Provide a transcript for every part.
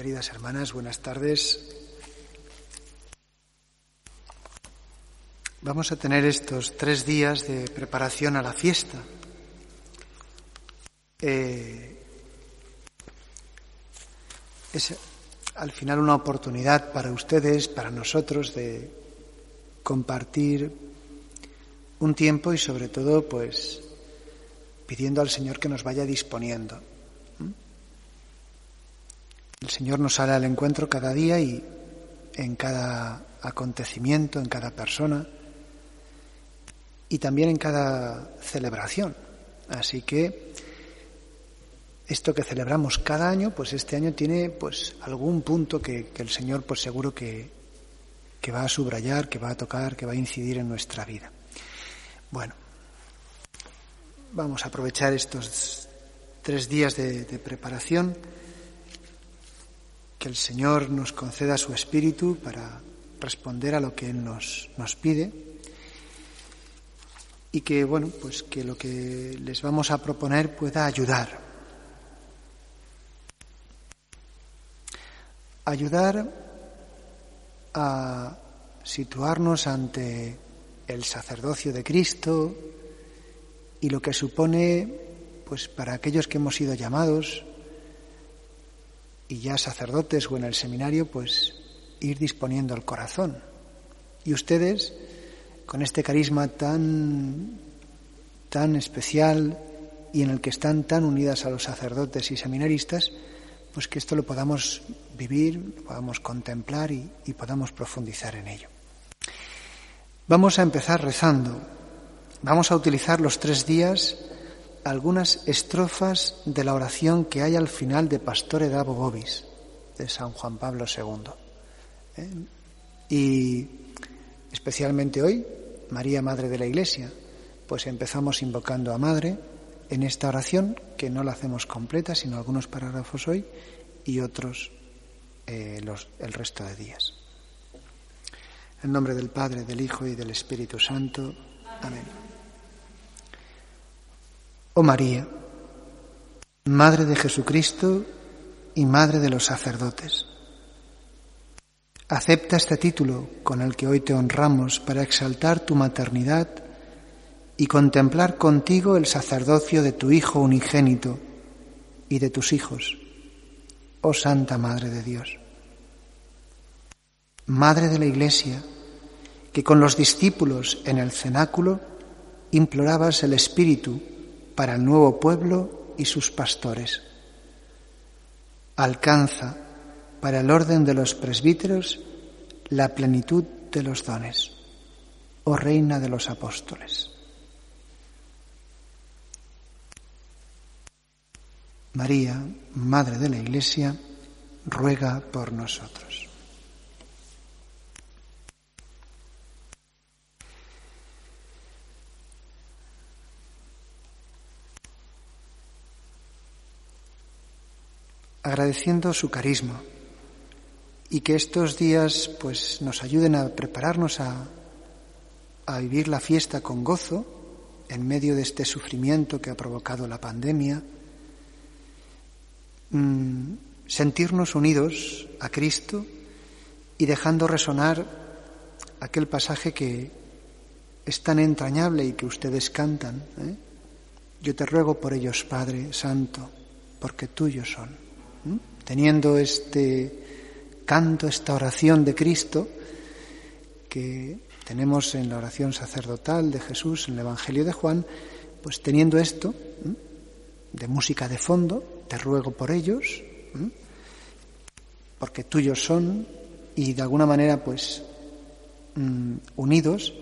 queridas hermanas, buenas tardes. Vamos a tener estos tres días de preparación a la fiesta. Eh, es al final una oportunidad para ustedes, para nosotros, de compartir un tiempo y sobre todo, pues, pidiendo al Señor que nos vaya disponiendo. El Señor nos sale al encuentro cada día y en cada acontecimiento, en cada persona y también en cada celebración. Así que esto que celebramos cada año, pues este año tiene pues algún punto que, el Señor pues seguro que, que va a subrayar, que va a tocar, que va a incidir en nuestra vida. Bueno, vamos a aprovechar estos tres días de preparación que el Señor nos conceda su espíritu para responder a lo que Él nos, nos pide y que, bueno, pues que lo que les vamos a proponer pueda ayudar. Ayudar a situarnos ante el sacerdocio de Cristo y lo que supone, pues para aquellos que hemos sido llamados y ya sacerdotes o en el seminario, pues ir disponiendo el corazón. Y ustedes, con este carisma tan, tan especial y en el que están tan unidas a los sacerdotes y seminaristas, pues que esto lo podamos vivir, lo podamos contemplar y, y podamos profundizar en ello. Vamos a empezar rezando. Vamos a utilizar los tres días algunas estrofas de la oración que hay al final de Pastore Davo Vobis, de San Juan Pablo II. ¿Eh? Y especialmente hoy, María, Madre de la Iglesia, pues empezamos invocando a Madre en esta oración, que no la hacemos completa, sino algunos parágrafos hoy y otros eh, el resto de días. En nombre del Padre, del Hijo y del Espíritu Santo. Amén. Oh María, Madre de Jesucristo y Madre de los sacerdotes, acepta este título con el que hoy te honramos para exaltar tu maternidad y contemplar contigo el sacerdocio de tu Hijo unigénito y de tus hijos, oh Santa Madre de Dios. Madre de la Iglesia, que con los discípulos en el cenáculo implorabas el Espíritu para el nuevo pueblo y sus pastores. Alcanza para el orden de los presbíteros la plenitud de los dones, oh Reina de los Apóstoles. María, Madre de la Iglesia, ruega por nosotros. Agradeciendo su carisma y que estos días pues nos ayuden a prepararnos a, a vivir la fiesta con gozo en medio de este sufrimiento que ha provocado la pandemia, mm, sentirnos unidos a Cristo y dejando resonar aquel pasaje que es tan entrañable y que ustedes cantan. ¿eh? Yo te ruego por ellos, Padre Santo, porque tuyos son teniendo este canto, esta oración de Cristo que tenemos en la oración sacerdotal de Jesús, en el Evangelio de Juan, pues teniendo esto de música de fondo, te ruego por ellos, porque tuyos son y de alguna manera pues mm, unidos,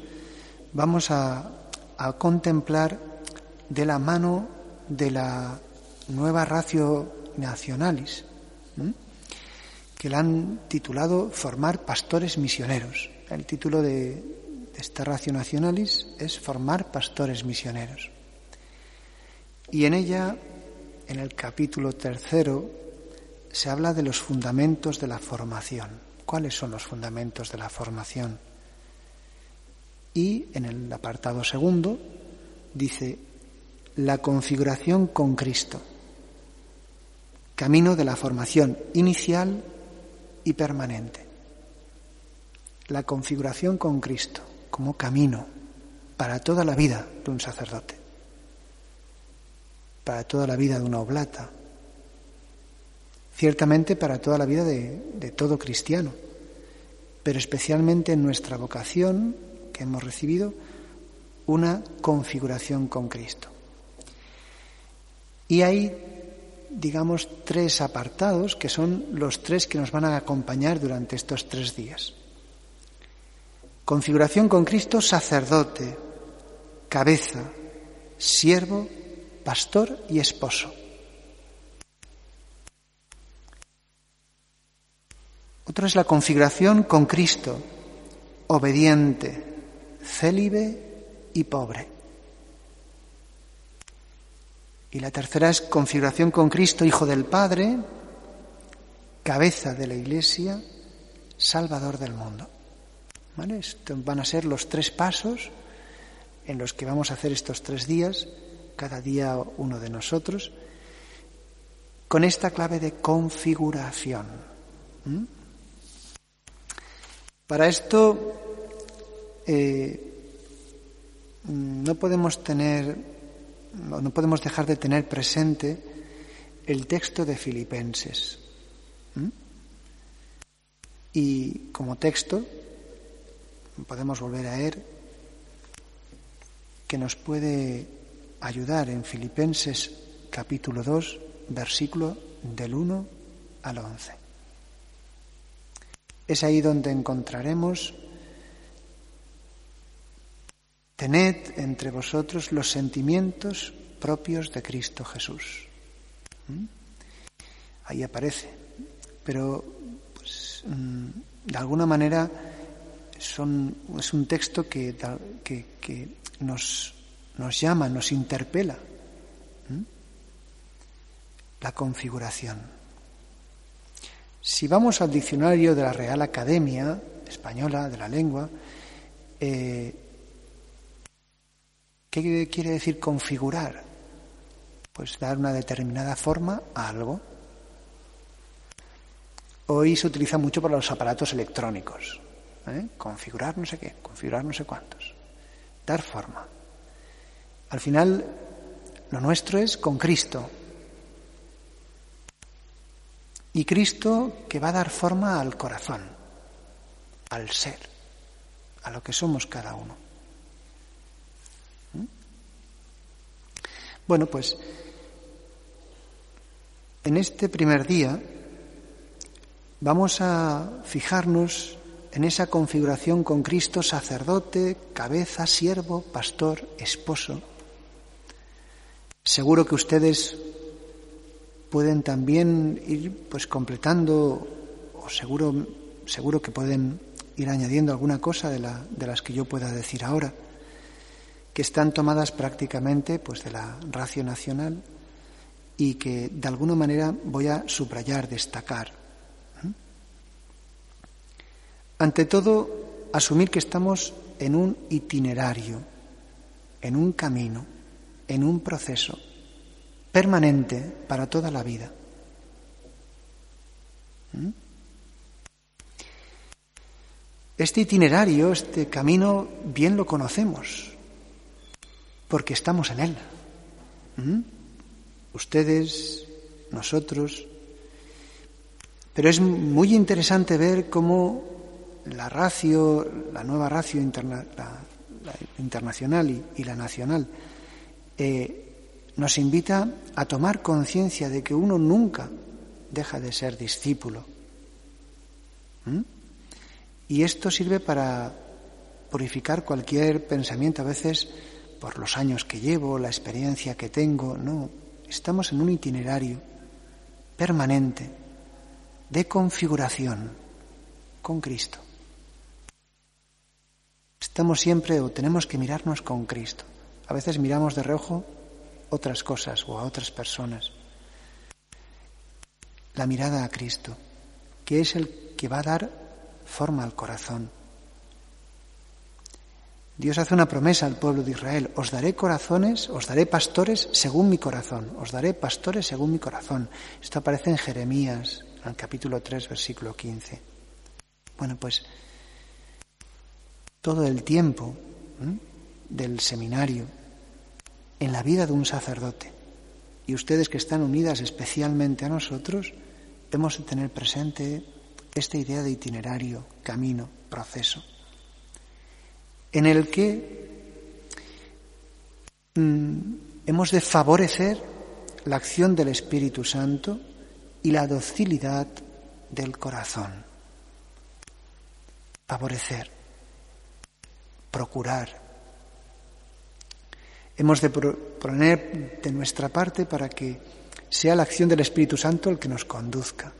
vamos a, contemplar de la mano de la nueva ratio nacionalis, que la han titulado Formar pastores misioneros. El título de, de esta ratio nacionalis es Formar pastores misioneros. Y en ella, en el capítulo tercero, se habla de los fundamentos de la formación. ¿Cuáles son los fundamentos de la formación? Y en el apartado segundo dice la configuración con Cristo camino de la formación inicial y permanente. La configuración con Cristo como camino para toda la vida de un sacerdote, para toda la vida de una oblata, ciertamente para toda la vida de, todo cristiano, pero especialmente en nuestra vocación que hemos recibido, una configuración con Cristo. Y hay, digamos, tres apartados que son los tres que nos van a acompañar durante estos tres días. Configuración con Cristo, sacerdote, cabeza, siervo, pastor y esposo. Otro es la configuración con Cristo, obediente, célibe y pobre. Y la tercera es configuración con Cristo, Hijo del Padre, cabeza de la Iglesia, Salvador del mundo. Estos van a ser los tres pasos en los que vamos a hacer estos tres días, cada día uno de nosotros, con esta clave de configuración. Para esto eh, no podemos tener, no podemos dejar de tener presente el texto de Filipenses. Y como texto podemos volver a él que nos puede ayudar en Filipenses capítulo 2, versículo del 1 al 11. Es ahí donde encontraremos, tened entre vosotros los sentimientos propios de Cristo Jesús. ¿Mm? Ahí aparece, pero pues, mm, de alguna manera es un texto que, nos, llama, nos interpela. ¿Mm? La configuración. Si vamos al diccionario de la Real Academia Española de la Lengua, eh, ¿qué quiere decir configurar? Pues dar una determinada forma a algo. Hoy se utiliza mucho para los aparatos electrónicos. ¿eh? Configurar no sé qué, configurar no sé cuántos. Dar forma. Al final, lo nuestro es con Cristo, y Cristo que va a dar forma al corazón, al ser, a lo que somos cada uno. Bueno, pues en este primer día vamos a fijarnos en esa configuración con Cristo sacerdote, cabeza, siervo, pastor, esposo. Seguro que ustedes pueden también ir pues completando o seguro seguro que pueden ir añadiendo alguna cosa de, la, de las que yo pueda decir ahora que están tomadas prácticamente pues de la ratio nacional y que de alguna manera voy a subrayar, destacar. Ante todo, asumir que estamos en un itinerario, en un camino, en un proceso permanente para toda la vida. Este itinerario, este camino, bien lo conocemos, porque estamos en él. ¿Mm? Ustedes, nosotros. Pero es muy interesante ver cómo la ratio, la nueva ratio internacional y, la nacional, eh, nos invita a tomar conciencia de que uno nunca deja de ser discípulo. ¿Mm? Y esto sirve para purificar cualquier pensamiento, a veces por los años que llevo, la experiencia que tengo. No, estamos en un itinerario permanente de configuración con Cristo. Estamos siempre o tenemos que mirarnos con Cristo. A veces miramos de reojo otras cosas o a otras personas. La mirada a Cristo, que es el que va a dar forma al corazón. Dios hace una promesa al pueblo de Israel, os daré corazones, os daré pastores según mi corazón, os daré pastores según mi corazón. Esto aparece en Jeremías, en el capítulo 3, versículo 15. Bueno, pues todo el tiempo del seminario en la vida de un sacerdote y ustedes que están unidas especialmente a nosotros, hemos de tener presente esta idea de itinerario, camino, proceso en el que mm, hemos de favorecer la acción del Espíritu Santo y la docilidad del corazón. Favorecer, procurar. Hemos de poner de nuestra parte para que sea la acción del Espíritu Santo el que nos conduzca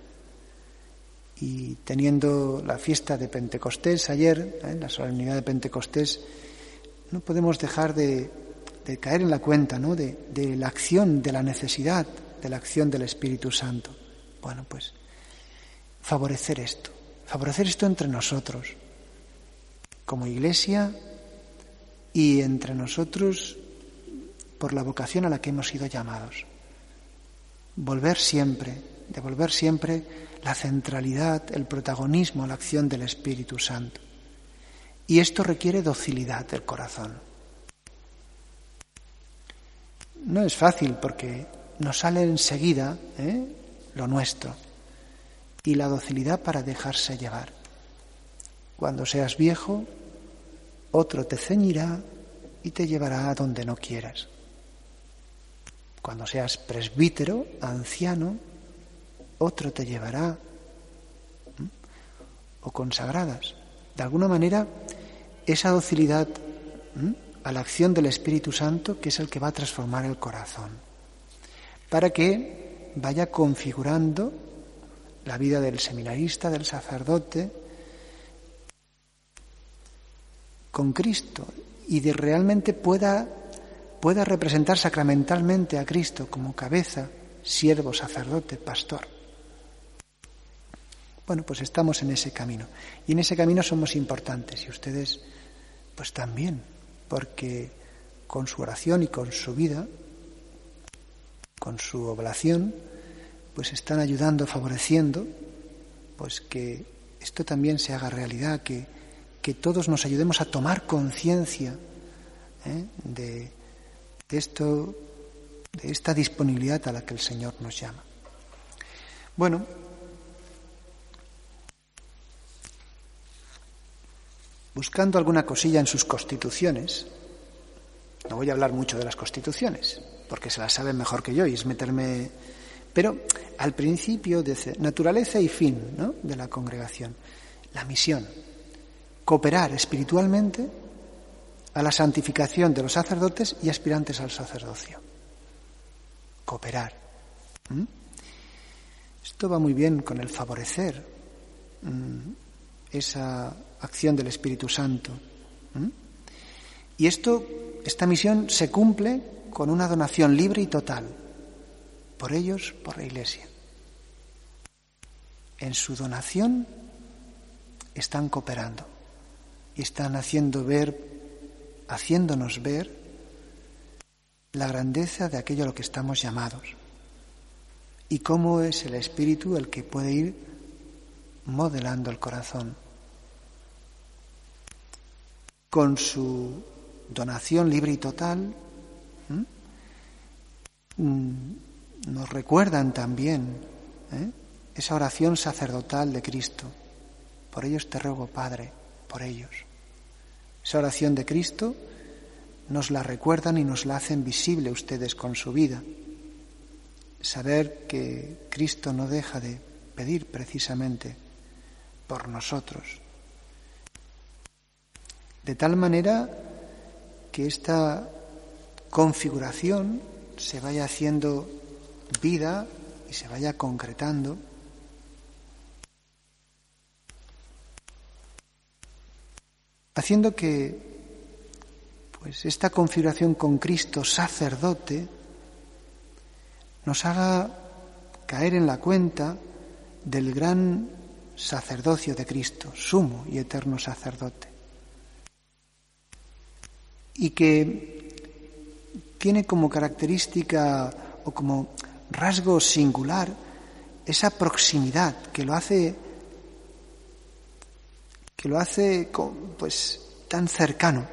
y teniendo la fiesta de Pentecostés ayer, ¿eh? la solemnidad de Pentecostés, no podemos dejar de, caer en la cuenta ¿no? de, de, la acción, de la necesidad de la acción del Espíritu Santo. Bueno, pues favorecer esto, favorecer esto entre nosotros, como iglesia y entre nosotros por la vocación a la que hemos sido llamados. Volver siempre, devolver siempre la centralidad, el protagonismo, la acción del Espíritu Santo. Y esto requiere docilidad del corazón. No es fácil porque nos sale enseguida ¿eh? lo nuestro y la docilidad para dejarse llevar. Cuando seas viejo, otro te ceñirá y te llevará a donde no quieras. Cuando seas presbítero, anciano, otro te llevará, o consagradas. De alguna manera, esa docilidad a la acción del Espíritu Santo, que es el que va a transformar el corazón, para que vaya configurando la vida del seminarista, del sacerdote, con Cristo y de realmente pueda, pueda representar sacramentalmente a Cristo como cabeza, siervo, sacerdote, pastor. Bueno, pues estamos en ese camino. Y en ese camino somos importantes. Y ustedes, pues también, porque con su oración y con su vida, con su oblación, pues están ayudando, favoreciendo, pues que esto también se haga realidad, que, que todos nos ayudemos a tomar conciencia ¿eh? de, de esto, de esta disponibilidad a la que el Señor nos llama. Bueno, buscando alguna cosilla en sus constituciones. No voy a hablar mucho de las constituciones, porque se las saben mejor que yo y es meterme. Pero al principio dice naturaleza y fin de la congregación, la misión, cooperar espiritualmente a la santificación de los sacerdotes y aspirantes al sacerdocio. Cooperar. Esto va muy bien con el favorecer esa acción del Espíritu Santo. Y esto, esta misión se cumple con una donación libre y total, por ellos, por la Iglesia. En su donación están cooperando y están haciendo ver, haciéndonos ver la grandeza de aquello a lo que estamos llamados y cómo es el Espíritu el que puede ir modelando el corazón con su donación libre y total, mm, nos recuerdan también ¿eh? esa oración sacerdotal de Cristo. Por ellos te ruego, Padre, por ellos. Esa oración de Cristo nos la recuerdan y nos la hacen visible ustedes con su vida. Saber que Cristo no deja de pedir precisamente por nosotros de tal manera que esta configuración se vaya haciendo vida y se vaya concretando. haciendo que pues esta configuración con Cristo sacerdote nos haga caer en la cuenta del gran sacerdocio de Cristo, sumo y eterno sacerdote y que tiene como característica o como rasgo singular esa proximidad que lo hace que lo hace pues tan cercano.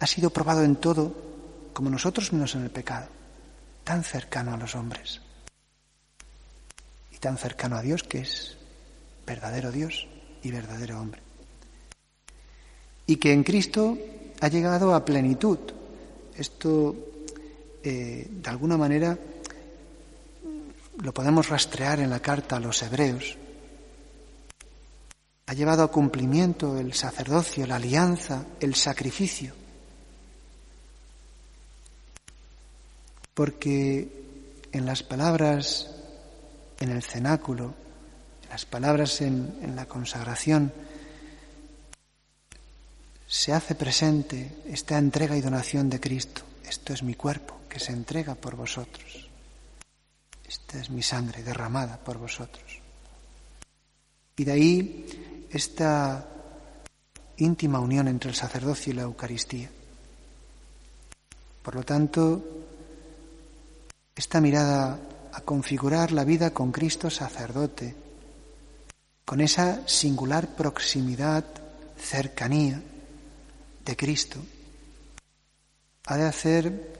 Ha sido probado en todo como nosotros menos en el pecado, tan cercano a los hombres y tan cercano a Dios que es verdadero Dios y verdadero hombre. Y que en Cristo ha llegado a plenitud. Esto, eh, de alguna manera, lo podemos rastrear en la carta a los hebreos. Ha llevado a cumplimiento el sacerdocio, la alianza, el sacrificio. Porque en las palabras en el cenáculo, en las palabras en, en la consagración, se hace presente esta entrega y donación de Cristo. Esto es mi cuerpo que se entrega por vosotros. Esta es mi sangre derramada por vosotros. Y de ahí esta íntima unión entre el sacerdocio y la Eucaristía. Por lo tanto, esta mirada a configurar la vida con Cristo sacerdote, con esa singular proximidad, cercanía, de Cristo ha de hacer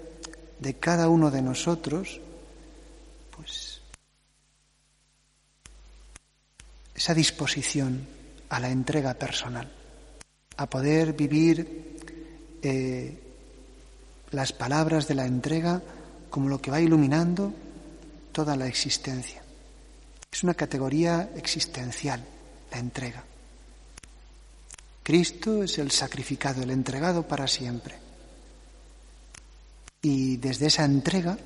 de cada uno de nosotros pues esa disposición a la entrega personal, a poder vivir eh, las palabras de la entrega como lo que va iluminando toda la existencia. Es una categoría existencial, la entrega. Cristo es el sacrificado, el entregado para siempre. Y desde esa entrega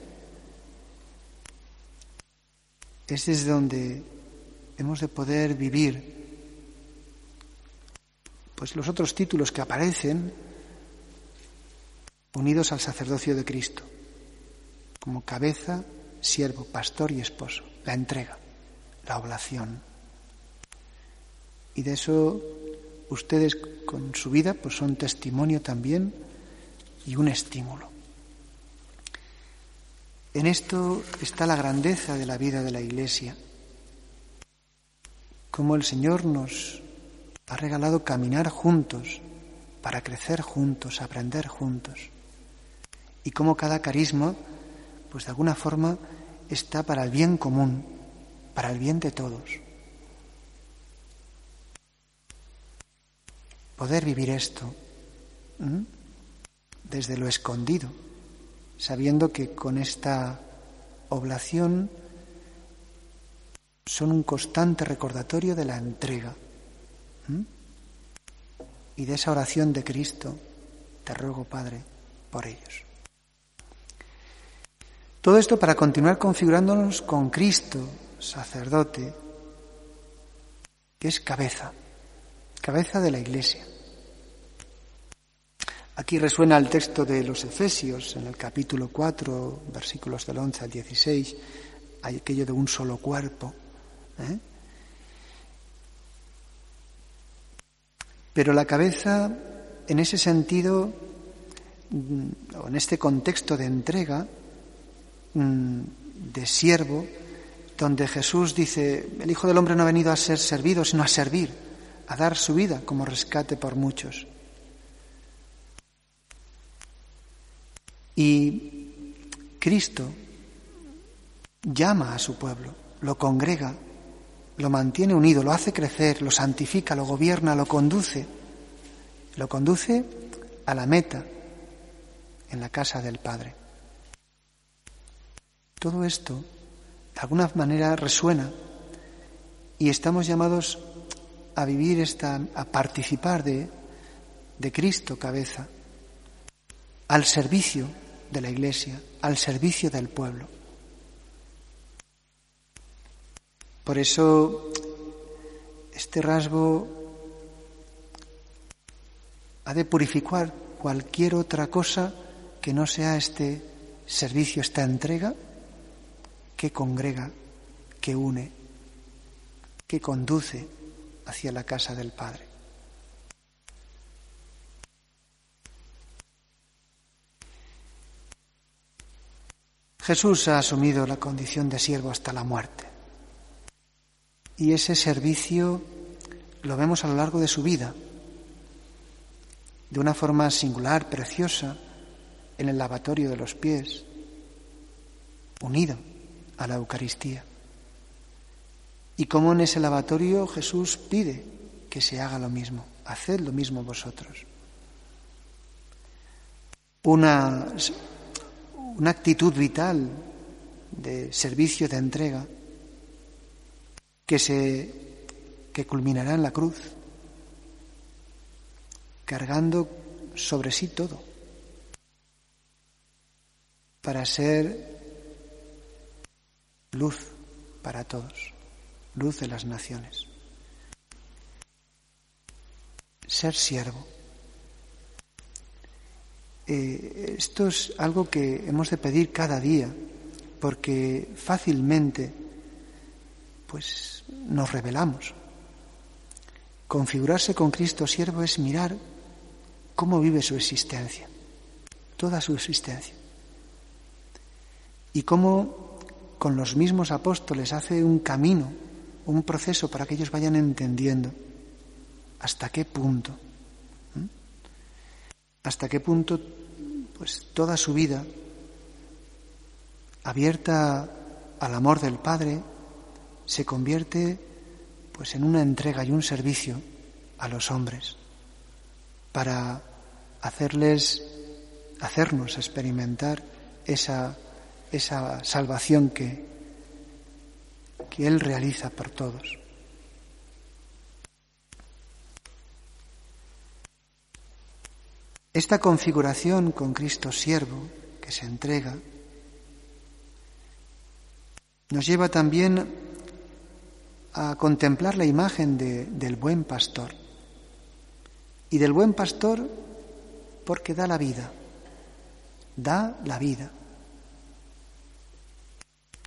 es desde donde hemos de poder vivir pues los otros títulos que aparecen unidos al sacerdocio de Cristo, como cabeza, siervo, pastor y esposo, la entrega, la oblación. Y de eso ustedes con su vida pues son testimonio también y un estímulo. En esto está la grandeza de la vida de la Iglesia, como el Señor nos ha regalado caminar juntos, para crecer juntos, aprender juntos, y como cada carisma, pues de alguna forma, está para el bien común, para el bien de todos. Poder vivir esto desde lo escondido, sabiendo que con esta oblación son un constante recordatorio de la entrega y de esa oración de Cristo. Te ruego, Padre, por ellos. Todo esto para continuar configurándonos con Cristo, sacerdote, que es cabeza cabeza de la Iglesia. Aquí resuena el texto de los Efesios en el capítulo 4, versículos del 11 al 16, hay aquello de un solo cuerpo. ¿eh? Pero la cabeza, en ese sentido, mm, o en este contexto de entrega, mm, de siervo, donde Jesús dice, el Hijo del Hombre no ha venido a ser servido, sino a servir a dar su vida como rescate por muchos. Y Cristo llama a su pueblo, lo congrega, lo mantiene unido, lo hace crecer, lo santifica, lo gobierna, lo conduce, lo conduce a la meta en la casa del Padre. Todo esto, de alguna manera, resuena y estamos llamados a vivir esta, a participar de, de Cristo cabeza, al servicio de la Iglesia, al servicio del pueblo. Por eso este rasgo ha de purificar cualquier otra cosa que no sea este servicio, esta entrega que congrega, que une, que conduce hacia la casa del Padre. Jesús ha asumido la condición de siervo hasta la muerte. Y ese servicio lo vemos a lo largo de su vida, de una forma singular, preciosa, en el lavatorio de los pies, unido a la Eucaristía. Y como en ese lavatorio Jesús pide que se haga lo mismo, haced lo mismo vosotros. Una, una actitud vital de servicio, de entrega, que, se, que culminará en la cruz, cargando sobre sí todo, para ser luz para todos, luz de las naciones. Ser siervo. Eh, esto es algo que hemos de pedir cada día, porque fácilmente pues nos revelamos. Configurarse con Cristo siervo es mirar cómo vive su existencia, toda su existencia. Y cómo con los mismos apóstoles hace un camino, un proceso para que ellos vayan entendiendo hasta qué punto, hasta qué punto, pues toda su vida abierta al amor del Padre se convierte pues en una entrega y un servicio a los hombres para hacerles hacernos experimentar esa esa salvación que, que Él realiza por todos. Esta configuración con Cristo siervo que se entrega nos lleva también a contemplar la imagen de, del buen pastor. Y del buen pastor porque da la vida, da la vida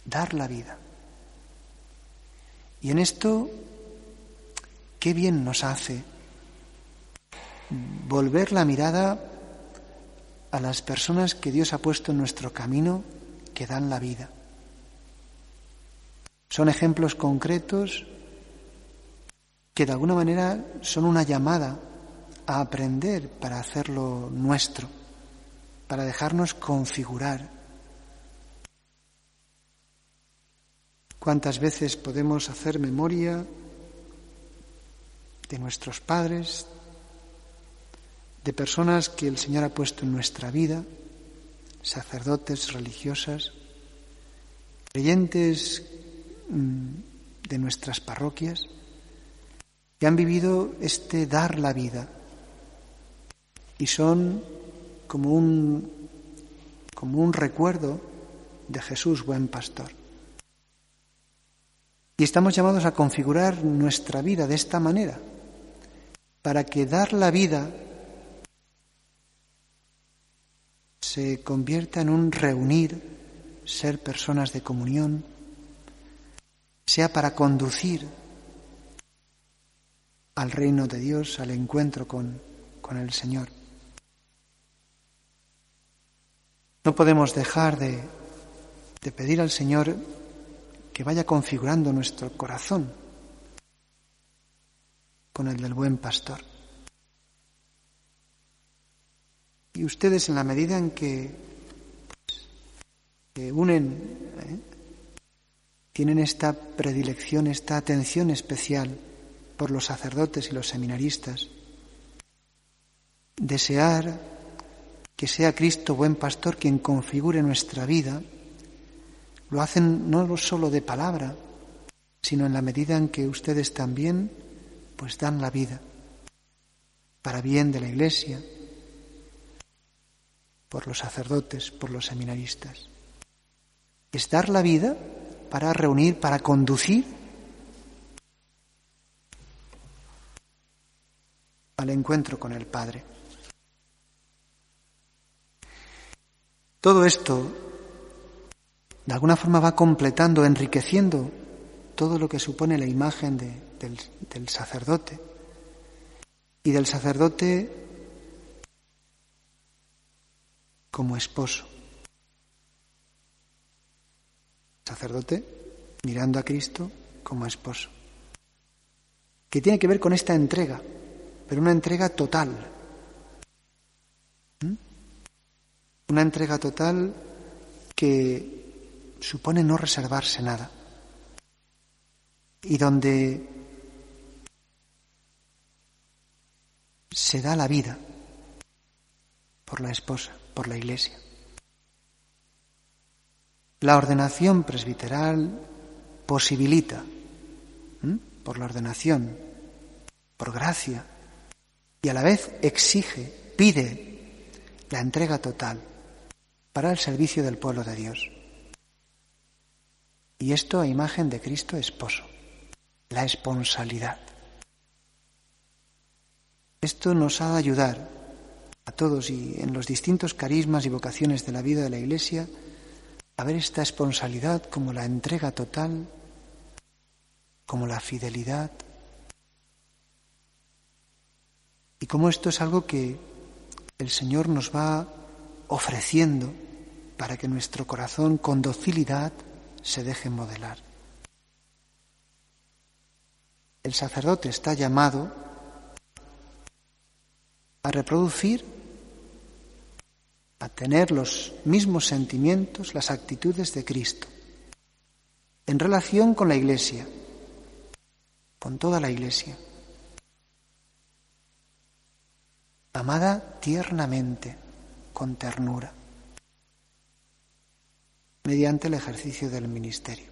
dar la vida. Y en esto, qué bien nos hace volver la mirada a las personas que Dios ha puesto en nuestro camino que dan la vida. Son ejemplos concretos que de alguna manera son una llamada a aprender para hacerlo nuestro, para dejarnos configurar ¿Cuántas veces podemos hacer memoria de nuestros padres, de personas que el Señor ha puesto en nuestra vida, sacerdotes, religiosas, creyentes mm, de nuestras parroquias, que han vivido este dar la vida y son como un, como un recuerdo de Jesús, buen pastor. Y estamos llamados a configurar nuestra vida de esta manera, para que dar la vida se convierta en un reunir, ser personas de comunión, sea para conducir al reino de Dios, al encuentro con, con el Señor. No podemos dejar de, de pedir al Señor que vaya configurando nuestro corazón con el del buen pastor. Y ustedes en la medida en que, pues, unen, ¿eh? tienen esta predilección, esta atención especial por los sacerdotes y los seminaristas, desear que sea Cristo buen pastor quien configure nuestra vida, lo hacen no solo de palabra, sino en la medida en que ustedes también pues dan la vida para bien de la Iglesia, por los sacerdotes, por los seminaristas. Es dar la vida para reunir, para conducir al encuentro con el Padre. Todo esto de alguna forma va completando, enriqueciendo todo lo que supone la imagen del, del sacerdote. Y del sacerdote como esposo. sacerdote mirando a Cristo como esposo, que tiene que ver con esta entrega, pero una entrega total. ¿Mm? Una entrega total que supone no reservarse nada y donde se da la vida por la esposa, por la iglesia. La ordenación presbiteral posibilita, por la ordenación, por gracia, y a la vez exige, pide la entrega total para el servicio del pueblo de Dios. Y esto a imagen de Cristo esposo, la esponsalidad. Esto nos ha de ayudar a todos y en los distintos carismas y vocaciones de la vida de la Iglesia a ver esta esponsalidad como la entrega total, como la fidelidad. Y como esto es algo que el Señor nos va ofreciendo para que nuestro corazón con docilidad se deje modelar. El sacerdote está llamado a reproducir, a tener los mismos sentimientos, las actitudes de Cristo, en relación con la Iglesia, con toda la Iglesia, amada tiernamente, con ternura, mediante el ejercicio del ministerio.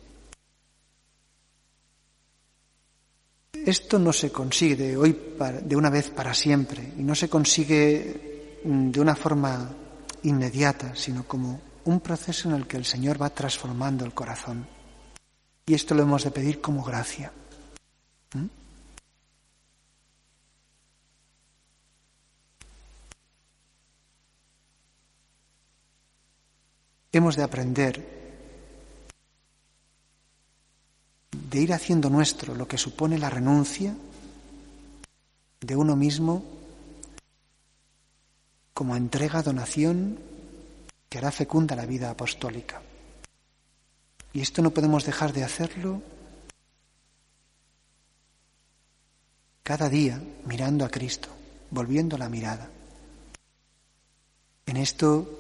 Esto no se consigue de hoy de una vez para siempre y no se consigue mm, de una forma inmediata, sino como un proceso en el que el Señor va transformando el corazón. Y esto lo hemos de pedir como gracia. Hemos de aprender de ir haciendo nuestro lo que supone la renuncia de uno mismo como entrega, donación que hará fecunda la vida apostólica. Y esto no podemos dejar de hacerlo cada día mirando a Cristo, volviendo la mirada. En esto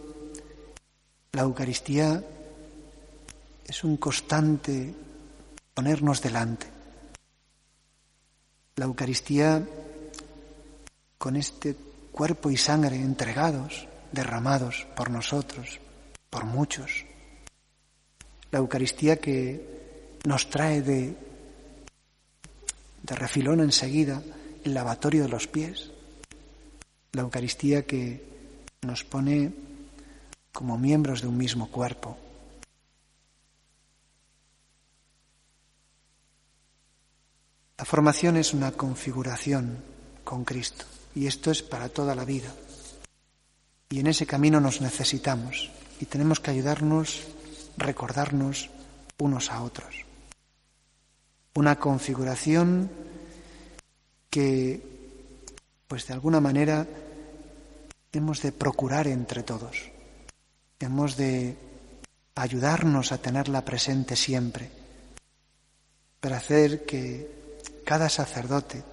la Eucaristía es un constante ponernos delante. La Eucaristía con este cuerpo y sangre entregados, derramados por nosotros, por muchos. La Eucaristía que nos trae de, de refilón enseguida el lavatorio de los pies. La Eucaristía que nos pone como miembros de un mismo cuerpo. La formación es una configuración con Cristo y esto es para toda la vida. Y en ese camino nos necesitamos y tenemos que ayudarnos, recordarnos unos a otros. Una configuración que, pues de alguna manera, hemos de procurar entre todos. Hemos de ayudarnos a tenerla presente siempre para hacer que cada sacerdote,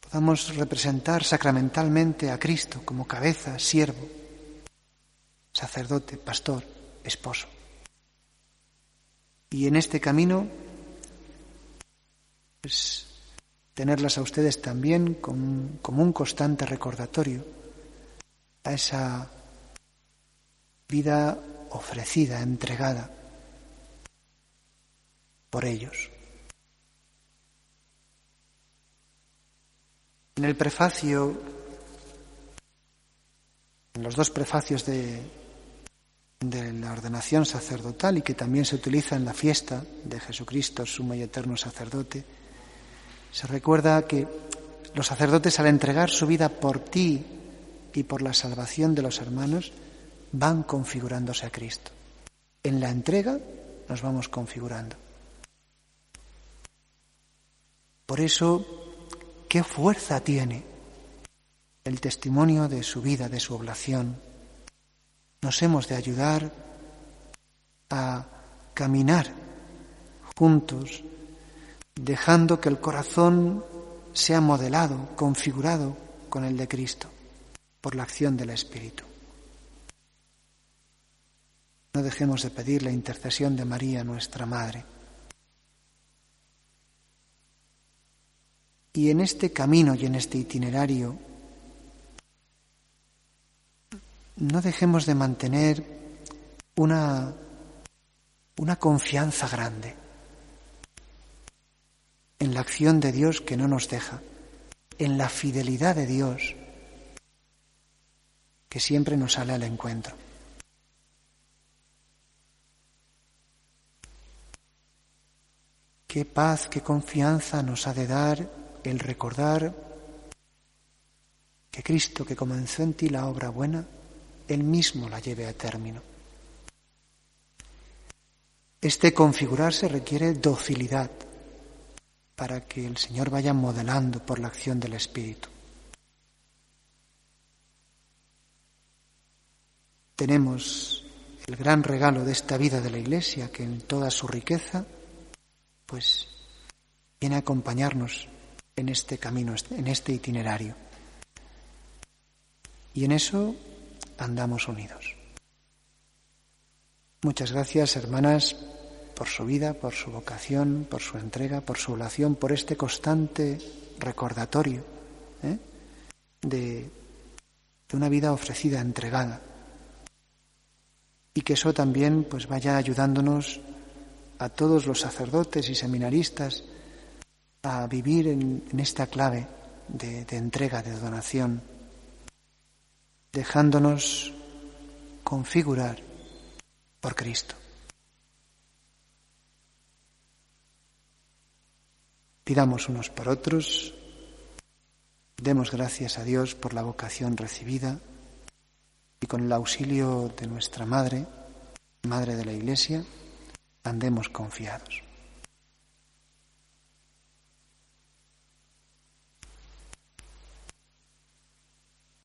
podamos representar sacramentalmente a Cristo como cabeza, siervo, sacerdote, pastor, esposo. Y en este camino, pues, tenerlas a ustedes también como, un constante recordatorio a esa vida ofrecida, entregada por ellos. En el prefacio, en los dos prefacios de, de la ordenación sacerdotal y que también se utiliza en la fiesta de Jesucristo, sumo y eterno sacerdote, se recuerda que los sacerdotes al entregar su vida por ti y por la salvación de los hermanos van configurándose a Cristo. En la entrega nos vamos configurando. Por eso, ¿qué fuerza tiene el testimonio de su vida, de su oblación, nos hemos de ayudar a caminar juntos, dejando que el corazón sea modelado, configurado con el de Cristo, por la acción del Espíritu. No dejemos de pedir la intercesión de María, nuestra Madre. Y en este camino y en este itinerario, no dejemos de mantener una, una confianza grande en la acción de Dios que no nos deja, en la fidelidad de Dios que siempre nos sale al encuentro. Qué paz, qué confianza nos ha de dar el recordar que Cristo que comenzó en ti la obra buena, Él mismo la lleve a término. Este configurarse requiere docilidad para que el Señor vaya modelando por la acción del Espíritu. Tenemos el gran regalo de esta vida de la Iglesia que en toda su riqueza pues viene a acompañarnos en este camino, en este itinerario. Y en eso andamos unidos. Muchas gracias, hermanas, por su vida, por su vocación, por su entrega, por su oración, por este constante recordatorio ¿eh? de, de una vida ofrecida, entregada. Y que eso también pues vaya ayudándonos a todos los sacerdotes y seminaristas a vivir en, esta clave de, de entrega, de donación, dejándonos configurar por Cristo. Pidamos unos por otros, demos gracias a Dios por la vocación recibida y con el auxilio de nuestra Madre, Madre de la Iglesia, andemos confiados.